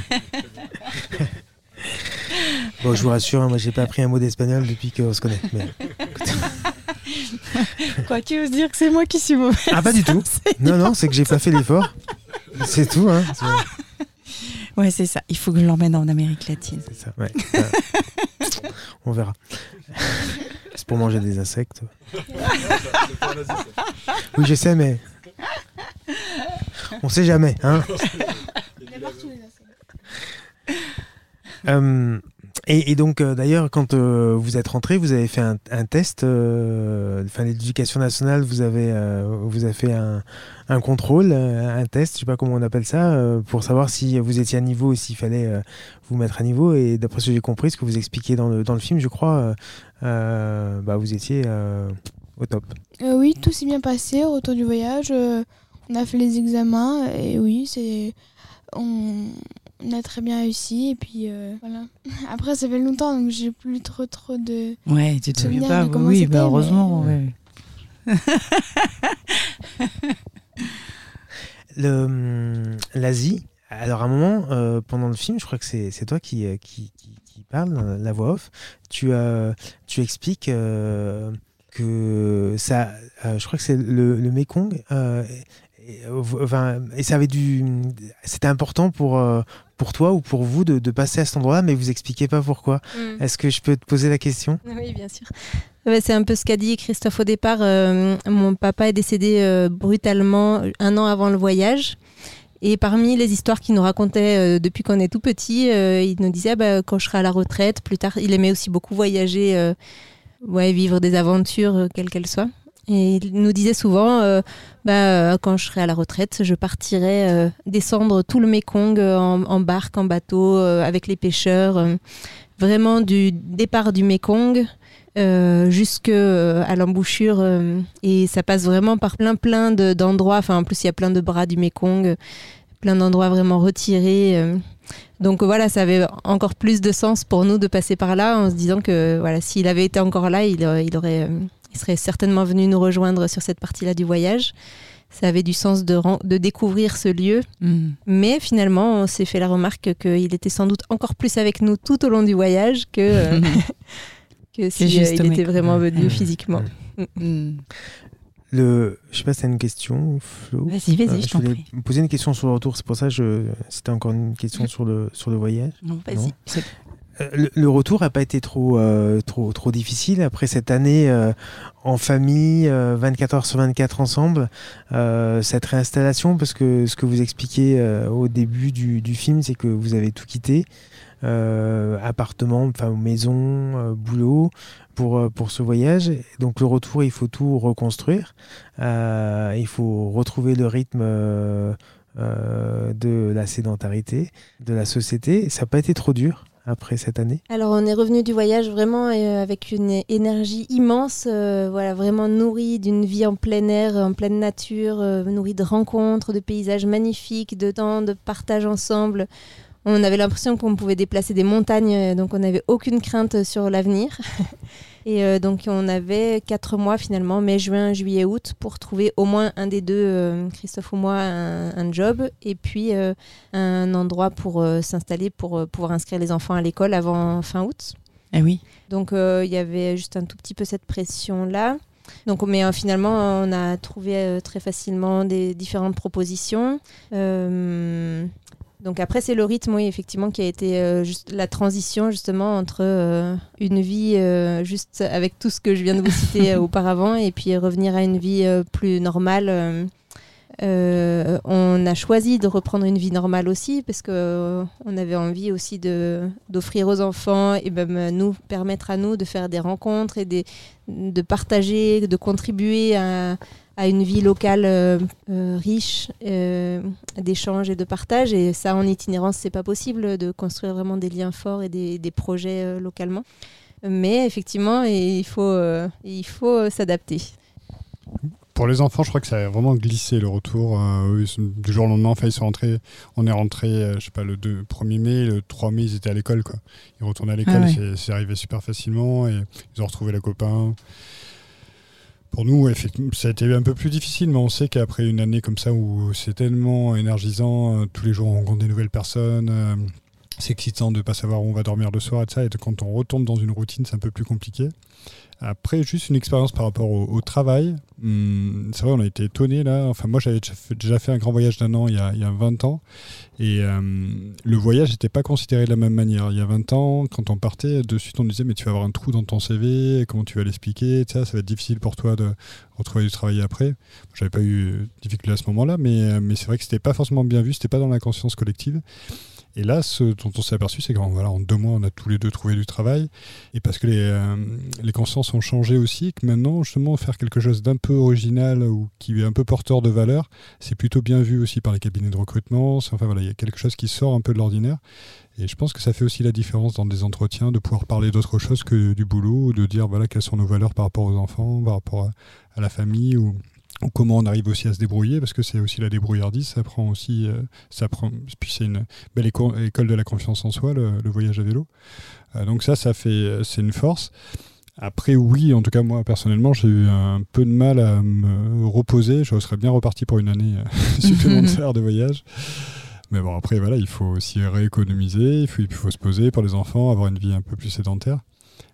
S2: bon, je vous rassure, hein, moi j'ai pas appris un mot d'espagnol depuis qu'on se connaît. Mais.
S1: Quoi, tu veux dire que c'est moi qui suis mauvaise
S2: Ah, pas du tout. (laughs) Non, non, c'est que j'ai pas fait l'effort. C'est tout. Hein.
S1: Ouais, c'est ça. Il faut que je l'emmène en Amérique latine.
S2: C'est ça, ouais. Euh, on verra. C'est pour manger des insectes. Oui, je sais, mais. On sait jamais, hein. Euh, et, et donc, euh, d'ailleurs, quand euh, vous êtes rentré, vous avez fait un, test. euh, Enfin, l'éducation nationale, vous avez, vous avez fait un, contrôle, un test, je sais pas comment on appelle ça, pour savoir si vous étiez à niveau ou s'il fallait vous mettre à niveau. Et d'après ce que j'ai compris, ce que vous expliquiez dans le, dans le film, je crois, bah, vous étiez au top.
S3: Oui, tout s'est bien passé au retour du voyage. on a fait les examens et oui, c'est on, on a très bien réussi et puis euh, voilà. (laughs) Après, ça fait longtemps donc j'ai plus trop trop de.
S1: Ouais, tu te souviens pas Oui, bah heureusement.
S3: mais,
S1: ouais.
S2: Le, hum, L'Asie, alors à un moment, euh, pendant le film, je crois que c'est c'est toi qui, euh, qui, qui, qui parle, la voix off, tu, euh, tu expliques euh, que ça, euh, je crois que c'est le, le Mekong, euh, et, euh, enfin, et ça avait du, c'était important pour, euh, pour toi ou pour vous de, de passer à cet endroit-là, mais vous expliquez pas pourquoi. Est-ce que je peux te poser la question? (laughs)
S5: Oui, bien sûr. C'est un peu ce qu'a dit Christophe au départ. Euh, mon papa est décédé euh, brutalement un an avant le voyage. Et parmi les histoires qu'il nous racontait euh, depuis qu'on est tout petit, il nous disait ah bah, quand je serai à la retraite, plus tard, il aimait aussi beaucoup voyager, ouais, vivre des aventures, quelles qu'elles soient. Et il nous disait souvent, euh, bah, euh, quand je serai à la retraite, je partirai euh, descendre tout le Mékong euh, en, barque, en bateau, avec les pêcheurs, vraiment du départ du Mékong euh, l'embouchure et ça passe vraiment par plein plein de- d'endroits. Enfin en plus il y a plein de bras du Mékong plein d'endroits vraiment retirés donc voilà ça avait encore plus de sens pour nous de passer par là en se disant que voilà s'il avait été encore là il, aurait il serait certainement venu nous rejoindre sur cette partie là du voyage ça avait du sens de, de découvrir ce lieu
S1: Mm.
S5: mais finalement on s'est fait la remarque qu'il était sans doute encore plus avec nous tout au long du voyage que euh, (laughs) (laughs) que si euh,
S1: juste
S5: il
S1: au
S5: était vraiment venu physiquement.
S1: Mm.
S2: Le, je sais pas si tu as une question, Flo.
S1: Vas-y, vas-y,
S2: Euh,
S1: je t'en
S2: voulais
S1: prie.
S2: me poser une question sur le retour, c'est pour ça que je, c'était encore une question sur le, sur le voyage.
S1: Non. vas-y.
S2: Euh, Le, retour n'a pas été trop, euh, trop, trop difficile après cette année euh, en famille, euh, 24 heures sur 24 ensemble, cette réinstallation, parce que ce que vous expliquez au début du, du film, c'est que vous avez tout quitté, appartement, maison, boulot, pour, pour ce voyage. Donc le retour, il faut tout reconstruire, il faut retrouver le rythme. de la sédentarité, de la société. Ça n'a pas été trop dur après cette année
S5: Alors on est revenu du voyage vraiment euh, avec une énergie immense, euh, voilà vraiment nourrie d'une vie en plein air, en pleine nature, euh, nourrie de rencontres, de paysages magnifiques, de temps de partage ensemble. On avait l'impression qu'on pouvait déplacer des montagnes, euh, donc on n'avait aucune crainte sur l'avenir. (laughs) Et euh, donc on avait quatre mois finalement, mai, juin, juillet, août, pour trouver au moins un des deux, euh, Christophe ou moi, un, un job, et puis euh, un endroit pour s'installer, pour pouvoir inscrire les enfants à l'école avant fin août.
S1: Ah oui.
S5: Donc il y avait juste un tout petit peu cette pression-là. Donc, mais euh, finalement, on a trouvé euh, très facilement des différentes propositions. Euh, donc après, c'est le rythme, oui, effectivement, qui a été euh, juste la transition justement entre euh, une vie euh, juste avec tout ce que je viens de vous citer (laughs) auparavant et puis revenir à une vie plus normale. on a choisi de reprendre une vie normale aussi parce que on avait envie aussi de d'offrir aux enfants et même nous permettre à nous de faire des rencontres et des, de partager, de contribuer à, à une vie locale euh, euh, riche euh, d'échanges et de partage. Et ça, en itinérance, c'est pas possible de construire vraiment des liens forts et des, des projets euh, localement. Mais effectivement, il faut, euh, il faut s'adapter.
S6: Pour les enfants, je crois que ça a vraiment glissé le retour. Euh, du jour au lendemain, enfin, ils sont rentrés. On est rentré, euh, je sais pas, le 2, 1er mai, le 3 mai, ils étaient à l'école. Quoi. Ils retournaient à l'école,
S1: Ah ouais.
S6: c'est- c'est arrivé super facilement et ils ont retrouvé la copain. Pour nous, ça a été un peu plus difficile, mais on sait qu'après une année comme ça où c'est tellement énergisant, euh, tous les jours on rencontre des nouvelles personnes, euh, c'est excitant de ne pas savoir où on va dormir le soir et ça. Et quand on retombe dans une routine, c'est un peu plus compliqué. Après, juste une expérience par rapport au, travail. Hum, c'est vrai, on a été étonnés là. Enfin, moi, j'avais déjà fait, un grand voyage d'un an il y, a, il y, a, 20 ans. Et hum, le voyage n'était pas considéré de la même manière. Il y a 20 ans, quand on partait, de suite, on disait Mais tu vas avoir un trou dans ton CV, comment tu vas l'expliquer Ça va être difficile pour toi de retrouver du travail après. J'avais pas eu de difficulté à ce moment-là, mais, mais c'est vrai que c'était pas forcément bien vu, c'était pas dans la conscience collective. Et là, ce dont on s'est aperçu, c'est qu'en deux mois, on a tous les deux trouvé du travail. Et parce que les, euh, les consciences ont changé aussi, que maintenant, justement, faire quelque chose d'un peu original ou qui est un peu porteur de valeur, c'est plutôt bien vu aussi par les cabinets de recrutement. Enfin voilà, il y a quelque chose qui sort un peu de l'ordinaire. Et je pense que ça fait aussi la différence dans des entretiens de pouvoir parler d'autre chose que du boulot, de dire voilà quelles sont nos valeurs par rapport aux enfants, par rapport à la famille ou comment on arrive aussi à se débrouiller, parce que c'est aussi la débrouillardise, ça prend aussi, euh, ça prend, puis c'est une belle école de la confiance en soi, le, voyage à vélo. Euh, donc ça, ça fait, c'est une force. Après, oui, en tout cas, moi, personnellement, j'ai eu un peu de mal à me reposer. Je serais bien reparti pour une année euh, (laughs) supplémentaire de voyage. Mais bon, après, voilà, il faut aussi rééconomiser, il faut, il faut se poser pour les enfants, avoir une vie un peu plus sédentaire.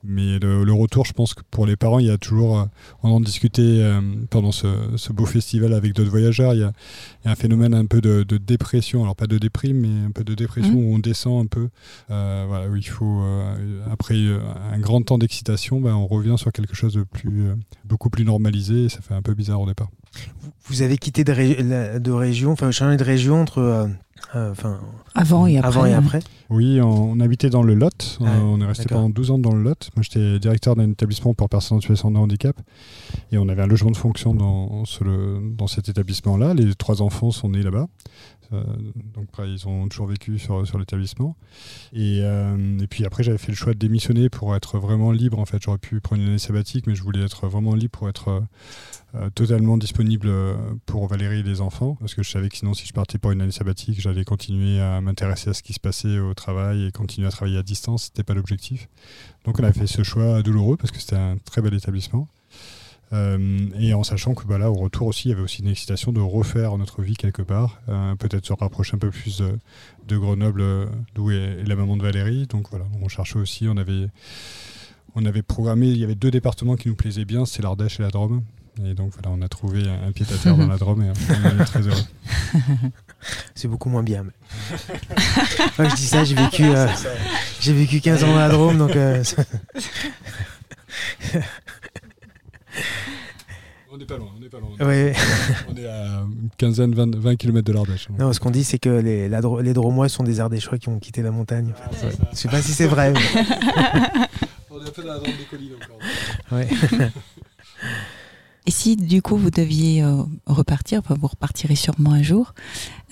S6: Mais le, retour, je pense que pour les parents, il y a toujours, euh, on en discutait euh, pendant ce, beau festival avec d'autres voyageurs, il y, a, un phénomène un peu de, dépression, alors pas de déprime, mais un peu de dépression mmh. où on descend un peu, euh, voilà, où il faut, après un grand temps d'excitation, ben, on revient sur quelque chose de plus, beaucoup plus normalisé, et ça fait un peu bizarre au départ.
S2: Vous avez quitté de, de région, enfin changé de région entre
S1: euh, avant et après.
S2: Avant et après.
S6: Oui, on, habitait dans le Lot. Ah on est resté pendant 12 ans dans le Lot. Moi, j'étais directeur d'un établissement pour personnes en situation de handicap. Et on avait un logement de fonction dans, dans cet établissement-là. Les trois enfants sont nés là-bas. Euh, donc ils ont toujours vécu sur, sur l'établissement. Et, euh, et, puis après, j'avais fait le choix de démissionner pour être vraiment libre. En fait, j'aurais pu prendre une année sabbatique, mais je voulais être vraiment libre pour être euh, totalement disponible pour Valérie et les enfants, parce que je savais que sinon, si je partais pour une année sabbatique, j'allais continuer à m'intéresser à ce qui se passait au travail et continuer à travailler à distance. C'était pas l'objectif. Donc on a fait ce choix douloureux parce que c'était un très bel établissement. Euh, et en sachant que bah, là, au retour aussi, il y avait aussi une excitation de refaire notre vie quelque part, euh, peut-être se rapprocher un peu plus de, Grenoble, euh, d'où est, la maman de Valérie. Donc voilà, on cherchait aussi, on avait, on avait programmé, il y avait deux départements qui nous plaisaient bien, c'est l'Ardèche et la Drôme. Et donc voilà, on a trouvé un pied à terre dans la Drôme et on est très heureux. (laughs)
S2: C'est beaucoup moins bien. je dis ça, j'ai vécu, j'ai vécu 15 ans dans la Drôme, donc. (laughs) (laughs)
S6: On n'est pas loin, on n'est pas loin.
S2: on
S6: est à une quinzaine, 20, 20 km de l'Ardèche.
S2: Non, ce qu'on dit, c'est que les, les Dromois sont des Ardéchois qui ont quitté la montagne. En fait. Je sais pas si c'est vrai. (laughs)
S6: on est un peu dans la zone des collines encore.
S2: Ouais.
S1: Et si du coup vous deviez euh, repartir, enfin, vous repartirez sûrement un jour,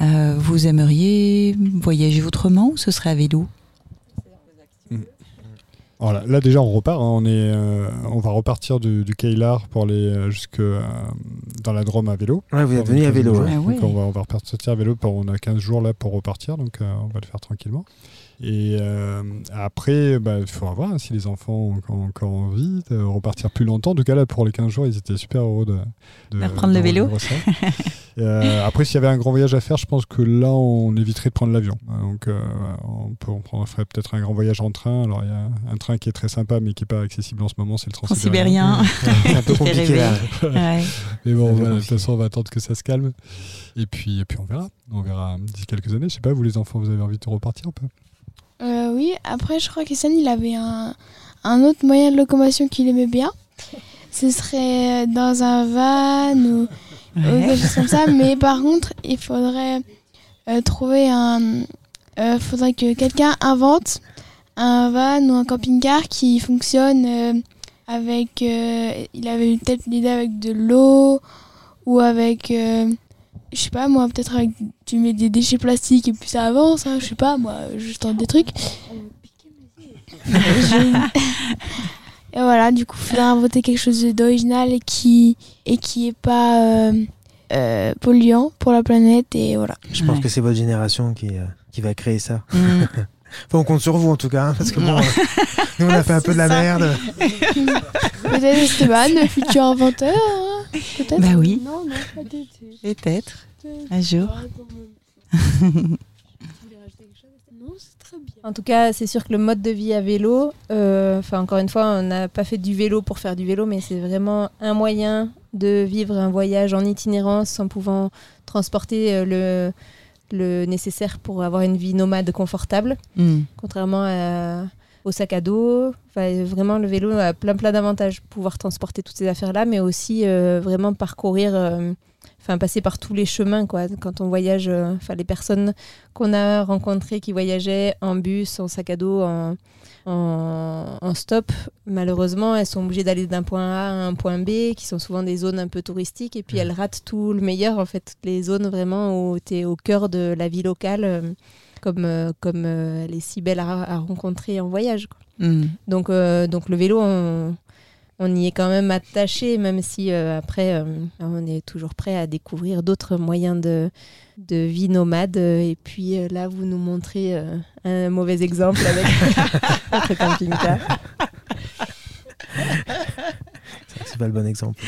S1: euh, vous aimeriez voyager autrement ou ce serait à vélo?
S6: Là déjà on repart, hein. on, est, euh, on va repartir du, du pour aller euh, jusque euh, dans la Drôme à vélo.
S2: Ouais, vous êtes venu à vélo.
S6: Donc on va, on va repartir à vélo, pour, on a 15 jours là pour repartir, donc on va le faire tranquillement. Et euh, après, bah, il faudra voir si les enfants ont encore envie de repartir plus longtemps. En tout cas, là, pour les 15 jours, ils étaient super heureux de,
S1: de, reprendre le vélo.
S6: euh, après, s'il y avait un grand voyage à faire, je pense que là, on éviterait de prendre l'avion. Donc, euh, on, peut, on ferait peut-être un grand voyage en train. Alors, il y a un train qui est très sympa, mais qui n'est pas accessible en ce moment, c'est le Transsibérien.
S2: c'est (laughs) un peu (laughs) compliqué là.
S6: Mais bon, de toute façon, on va attendre que ça se calme. Et puis, et puis on verra. On verra d'ici quelques années. Je sais pas, vous les enfants, vous avez envie de repartir un peu?
S3: Oui, après, je crois qu'Essan, il avait un, un, autre moyen de locomotion qu'il aimait bien. (laughs) Ce serait dans un van (laughs) ou, quelque chose comme ça. Mais par contre, il faudrait euh, trouver un. Euh, faudrait que quelqu'un invente un van ou un camping-car qui fonctionne euh, avec. il avait peut-être l'idée avec de l'eau ou avec je sais pas moi, peut-être avec tu mets des déchets plastiques et puis ça avance, hein, je sais pas moi, je tente des trucs. et voilà, du coup, il faudrait inventer quelque chose d'original et qui et qui est pas euh, euh, polluant pour la planète et voilà.
S2: Je pense que c'est votre génération qui, euh, qui va créer ça. (laughs) On compte sur vous en tout cas, hein, parce que bon, nous on a fait un peu de la merde.
S3: Peut-être Esteban, le futur inventeur. Hein, peut-être.
S1: Bah oui.
S3: Non, non,
S1: Peut-être. Un jour.
S3: Non, c'est très bien.
S5: En tout cas, c'est sûr que le mode de vie à vélo, euh, enfin encore une fois, on n'a pas fait du vélo pour faire du vélo, mais c'est vraiment un moyen de vivre un voyage en itinérance en pouvant transporter euh, le, le nécessaire pour avoir une vie nomade confortable,
S1: Mm.
S5: contrairement à- au sac à dos. Enfin, vraiment, le vélo a plein plein d'avantages, pouvoir transporter toutes ces affaires-là, mais aussi euh, vraiment parcourir, euh, enfin passer par tous les chemins, quoi. Quand on voyage, euh, enfin les personnes qu'on a rencontrées qui voyageaient en bus, en sac à dos, en, en, en stop, malheureusement, elles sont obligées d'aller d'un point A à un point B, qui sont souvent des zones un peu touristiques, et puis elles ratent tout le meilleur, en fait, toutes les zones vraiment où tu es au cœur de la vie locale, comme, euh, comme euh, elle est si belle à, à rencontrer en voyage. quoi.
S1: Mm.
S5: Donc, euh, donc le vélo, on, on y est quand même attaché, même si euh, après, euh, on est toujours prêt à découvrir d'autres moyens de, de vie nomade. Et puis euh, là, vous nous montrez euh, un mauvais exemple avec (laughs) votre camping-car.
S2: C'est pas le bon exemple.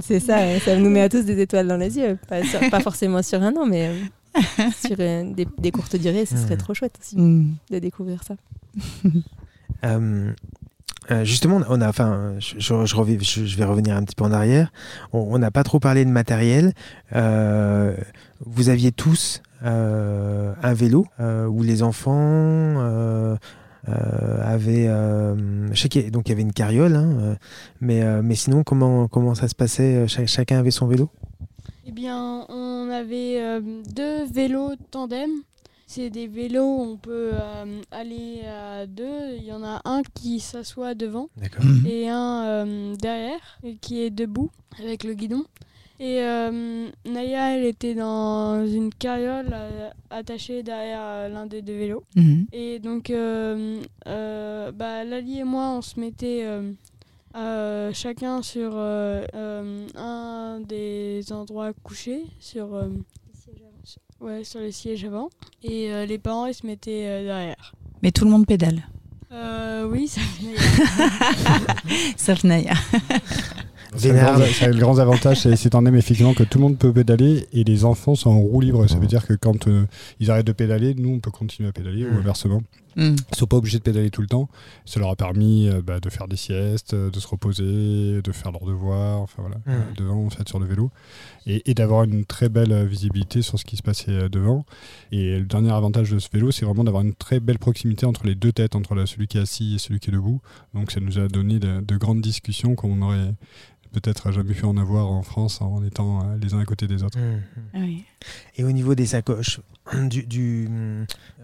S5: C'est ça, euh, ça nous met à tous des étoiles dans les yeux. Pas, sur- pas forcément sur un an, mais euh, sur euh, des, des courtes durées, ce serait trop chouette aussi
S1: Mm.
S5: de découvrir ça.
S2: Euh, justement, on a, enfin, je, vais revenir un petit peu en arrière. On n'a pas trop parlé de matériel. Euh, vous aviez tous euh, un vélo où les enfants avaient. je sais donc il y avait une carriole, hein, mais, mais sinon, comment, comment ça se passait Cha- Chacun avait son vélo?
S7: Eh bien, on avait deux vélos tandem. C'est des vélos où on peut euh, aller à deux. Il y en a un qui s'assoit devant
S2: D'accord.
S7: et un euh, derrière et qui est debout avec le guidon. Et euh, Naya, elle était dans une carriole euh, attachée derrière l'un des deux vélos.
S1: Mm.
S7: Et donc, euh, euh, bah, Lali et moi, on se mettait euh, euh, chacun sur euh, euh, un des endroits couchés, sur, euh, ouais, sur les sièges avant. Et euh, les parents, ils se mettaient euh, derrière.
S1: Mais tout le monde pédale,
S7: Euh, oui, ça venait.
S1: sauf Naya.
S6: C'est le, grand, c'est le grand avantage, c'est c'est en aime effectivement que tout le monde peut pédaler et les enfants sont en roue libre. Ça veut dire que quand euh, ils arrêtent de pédaler, nous on peut continuer à pédaler ou
S2: Mm.
S1: Mm.
S6: Ils sont pas obligés de pédaler tout le temps. Ça leur a permis euh, bah, de faire des siestes, euh, de se reposer, de faire leurs devoirs, enfin voilà,
S2: Mm.
S6: euh, devant en fait sur le vélo, et, et d'avoir une très belle visibilité sur ce qui se passait devant. Et le dernier avantage de ce vélo, c'est vraiment d'avoir une très belle proximité entre les deux têtes, entre la- celui qui est assis et celui qui est debout. Donc ça nous a donné de, de grandes discussions qu'on aurait peut-être jamais pu en avoir en France en étant euh, les uns à côté des autres.
S1: Oui.
S2: Et au niveau des sacoches, (clears throat) du, du,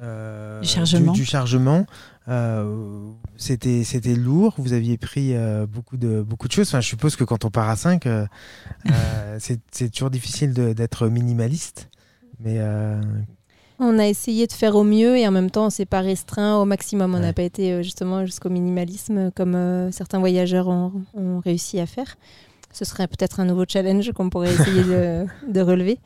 S2: euh,
S1: Du chargement.
S2: du- du chargement, euh, c'était c'était lourd. Vous aviez pris euh, beaucoup de beaucoup de choses. Enfin, je suppose que quand on part à 5, (laughs) c'est c'est toujours difficile d'être minimaliste. Mais euh,
S5: On a essayé de faire au mieux et en même temps, on s'est pas restreint au maximum. On n'a
S2: Ouais.
S5: pas été euh, justement jusqu'au minimalisme comme euh, certains voyageurs ont, ont réussi à faire. Ce serait peut-être un nouveau challenge qu'on pourrait (laughs) essayer de, de relever.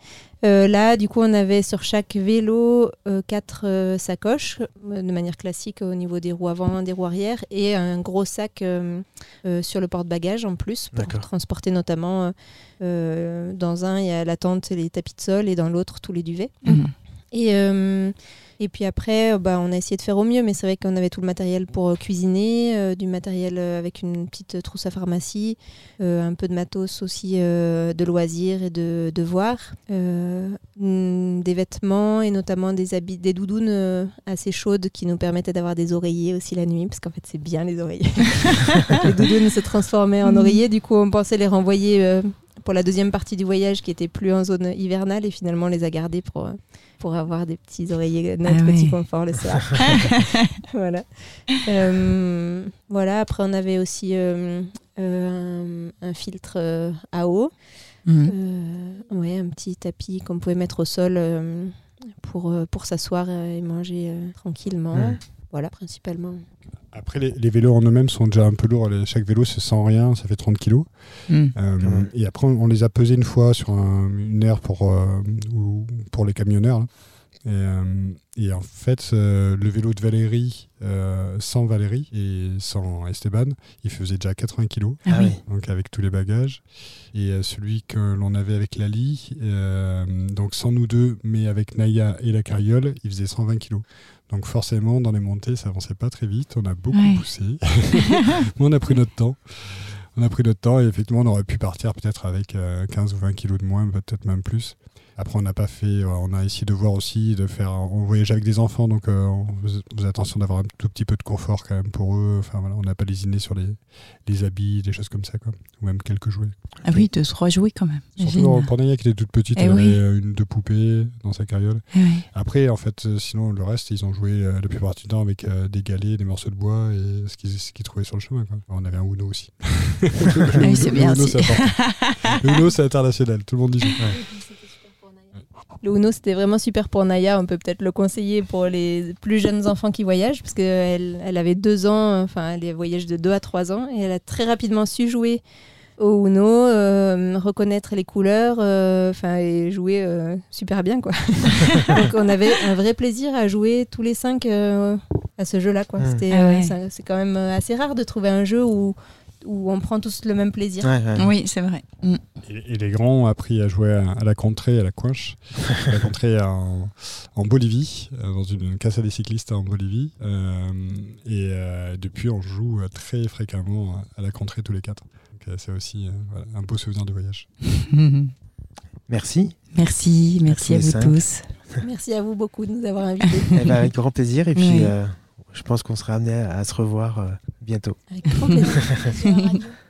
S5: Euh, là, du coup, on avait sur chaque vélo euh, quatre euh, sacoches euh, de manière classique au niveau des roues avant, des roues arrière et un gros sac euh, euh, sur le porte-bagages en plus pour transporter notamment. euh, euh, dans un, il y a la tente et les tapis de sol et dans l'autre, tous les duvets.
S1: Mm.
S5: Et, euh, et puis après, euh, bah, on a essayé de faire au mieux, mais c'est vrai qu'on avait tout le matériel pour euh, cuisiner, euh, du matériel avec une petite trousse à pharmacie, euh, un peu de matos aussi de loisirs et de devoirs, mm, des vêtements et notamment des habits, des doudounes assez chaudes qui nous permettaient d'avoir des oreillers aussi la nuit, parce qu'en fait c'est bien les oreillers. (laughs) les doudounes se transformaient en
S1: Mhm.
S5: oreillers, du coup on pensait les renvoyer pour la deuxième partie du voyage qui était plus en zone hivernale et finalement on les a gardés pour, pour avoir des petits oreillers, notre
S1: Ah
S5: petit
S1: oui.
S5: confort le soir. (laughs) (laughs) voilà. Euh, voilà, après on avait aussi euh, euh, un, un filtre à eau,
S1: Mm.
S5: euh, ouais, un petit tapis qu'on pouvait mettre au sol pour, pour s'asseoir et manger tranquillement. Voilà, principalement.
S6: Après, les, les vélos en eux-mêmes sont déjà un peu lourds. Les- chaque vélo, c'est sans rien, ça fait 30 kilos.
S1: Mm.
S6: Euh,
S2: même.
S6: et après, on, on les a pesés une fois sur un- une aire pour, euh, ou- pour les camionneurs. là. Et, euh, et en fait, euh, le vélo de Valérie, euh, sans Valérie et sans Esteban, il faisait déjà 80 kilos,
S1: Ah oui.
S6: donc avec tous les bagages. Et euh, celui que l'on avait avec Lali, euh, donc sans nous deux, mais avec Naya et la carriole, il faisait 120 kilos. Donc forcément, dans les montées, ça avançait pas très vite. On a beaucoup
S1: Ouais.
S6: poussé, (laughs) (laughs) mais on a pris notre temps. On a pris notre temps et effectivement, on aurait pu partir peut-être avec euh, 15 ou 20 kilos de moins, peut-être même plus. Après, on n'a pas fait. euh, On a essayé de voir aussi, de faire. On voyage avec des enfants, donc euh, on faisait attention d'avoir un tout petit peu de confort quand même pour eux. Enfin voilà, on n'a pas lésiné sur les, les habits, des choses comme ça, quoi. Ou même quelques jouets.
S1: Ah oui, de se rejouer quand même.
S6: Surtout pour Naya qui était toute petite,
S1: Eh
S6: elle
S1: oui.
S6: avait euh, une deux poupées dans sa carriole.
S1: Oui.
S6: Après, en fait, sinon le reste, ils ont joué la plupart du temps avec euh, des galets, des morceaux de bois et ce qu'ils trouvaient sur le chemin. Quoi. On avait un Uno aussi. (laughs)
S1: Ah oui, c'est
S6: Le
S1: bien
S6: Uno,
S1: aussi.
S6: c'est important. (laughs) Le Uno, c'est international. Tout le monde dit. ça.
S5: Le Uno, c'était vraiment super pour Naya. On peut peut-être le conseiller pour les plus jeunes enfants qui voyagent, parce qu'elle elle avait deux ans, enfin, elle voyage de deux à trois ans, et elle a très rapidement su jouer au Uno, euh, reconnaître les couleurs, euh, enfin, et jouer euh, super bien, quoi. (laughs) Donc, on avait un vrai plaisir à jouer tous les cinq euh, à ce jeu-là, quoi.
S2: Mm.
S5: C'était,
S1: Ah ouais.
S5: c'est quand même assez rare de trouver un jeu où, où on prend tous le même plaisir.
S2: Ouais, ouais.
S1: Oui, c'est vrai. Mm.
S6: Et, et les grands ont appris à jouer à, à la contrée, à la coinche. (laughs) la contrée en, en Bolivie, euh, dans une casa des cyclistes en Bolivie. Euh, et euh, depuis, on joue très fréquemment à la contrée tous les quatre. C'est aussi euh, voilà, un beau souvenir de voyage. (laughs)
S2: Merci.
S1: Merci, merci à vous
S2: cinq.
S1: tous. (laughs)
S5: Merci à vous beaucoup de nous avoir invités.
S2: Eh ben, avec grand plaisir. Et puis,
S1: Oui.
S2: euh, je pense qu'on sera amené à, à se revoir euh, bientôt.
S5: Avec grand plaisir. (laughs)